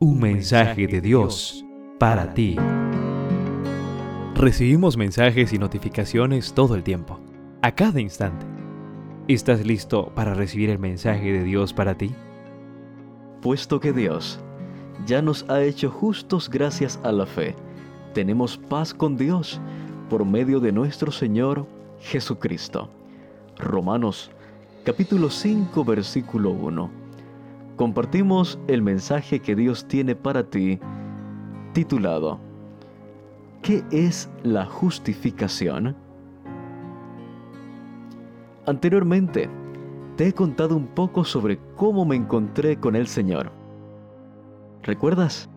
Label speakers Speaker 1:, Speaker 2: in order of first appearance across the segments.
Speaker 1: Un mensaje de Dios para ti. Recibimos mensajes y notificaciones todo el tiempo, a cada instante. ¿Estás listo para recibir el mensaje de Dios para ti?
Speaker 2: Puesto que Dios ya nos ha hecho justos gracias a la fe, tenemos paz con Dios por medio de nuestro Señor Jesucristo. Romanos capítulo 5 versículo 1 compartimos el mensaje que Dios tiene para ti titulado ¿Qué es la justificación? Anteriormente, te he contado un poco sobre cómo me encontré con el Señor. ¿Recuerdas?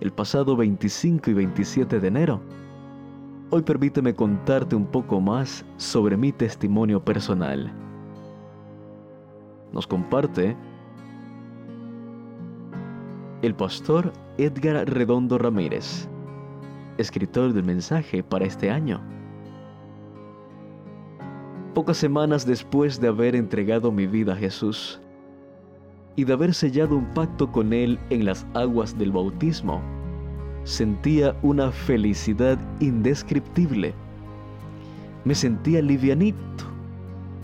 Speaker 2: El pasado 25 y 27 de enero. Hoy permíteme contarte un poco más sobre mi testimonio personal. Nos comparte el pastor Edgar Redondo Ramírez, escritor del mensaje para este año. Pocas semanas después de haber entregado mi vida a Jesús y de haber sellado un pacto con Él en las aguas del bautismo, sentía una felicidad indescriptible. Me sentía livianito,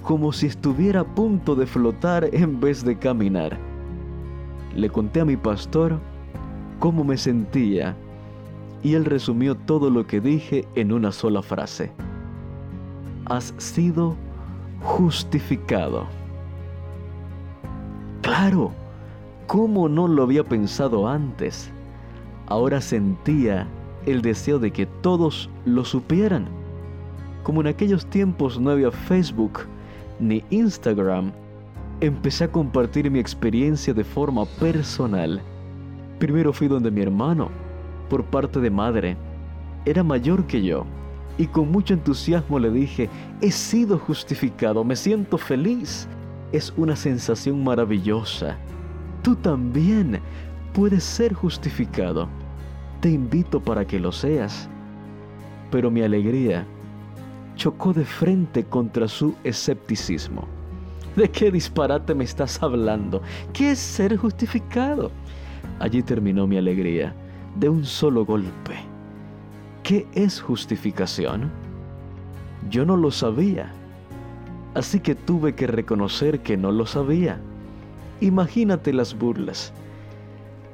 Speaker 2: como si estuviera a punto de flotar en vez de caminar le conté a mi pastor cómo me sentía y él resumió todo lo que dije en una sola frase. Has sido justificado. Claro, ¿cómo no lo había pensado antes? Ahora sentía el deseo de que todos lo supieran. Como en aquellos tiempos no había Facebook ni Instagram, empecé a compartir mi experiencia de forma personal. Primero fui donde mi hermano, por parte de madre. Era mayor que yo y con mucho entusiasmo le dije, he sido justificado, me siento feliz. Es una sensación maravillosa. Tú también puedes ser justificado. Te invito para que lo seas. Pero mi alegría chocó de frente contra su escepticismo. ¿De qué disparate me estás hablando? ¿Qué es ser justificado? Allí terminó mi alegría, de un solo golpe. ¿Qué es justificación? Yo no lo sabía, así que tuve que reconocer que no lo sabía. Imagínate las burlas.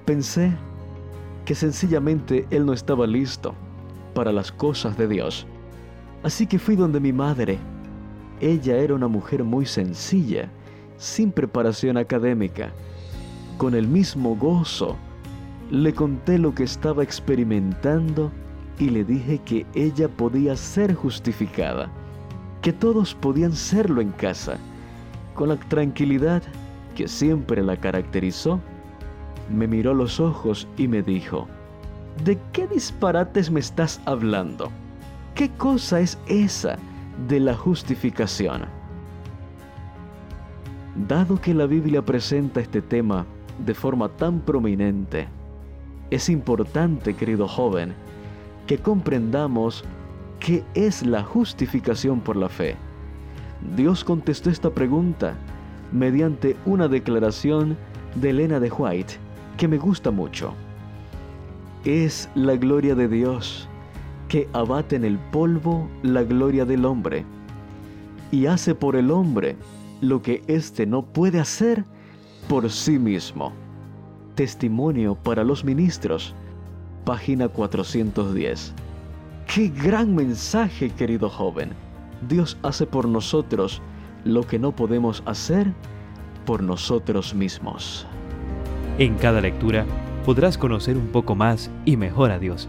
Speaker 2: Pensé que sencillamente él no estaba listo para las cosas de Dios. Así que fui donde mi madre ella era una mujer muy sencilla, sin preparación académica. Con el mismo gozo, le conté lo que estaba experimentando y le dije que ella podía ser justificada, que todos podían serlo en casa. Con la tranquilidad que siempre la caracterizó, me miró los ojos y me dijo, ¿de qué disparates me estás hablando? ¿Qué cosa es esa? De la justificación. Dado que la Biblia presenta este tema de forma tan prominente, es importante, querido joven, que comprendamos qué es la justificación por la fe. Dios contestó esta pregunta mediante una declaración de Elena de White que me gusta mucho. Es la gloria de Dios que abate en el polvo la gloria del hombre y hace por el hombre lo que éste no puede hacer por sí mismo. Testimonio para los ministros, página 410. ¡Qué gran mensaje, querido joven! Dios hace por nosotros lo que no podemos hacer por nosotros mismos.
Speaker 1: En cada lectura podrás conocer un poco más y mejor a Dios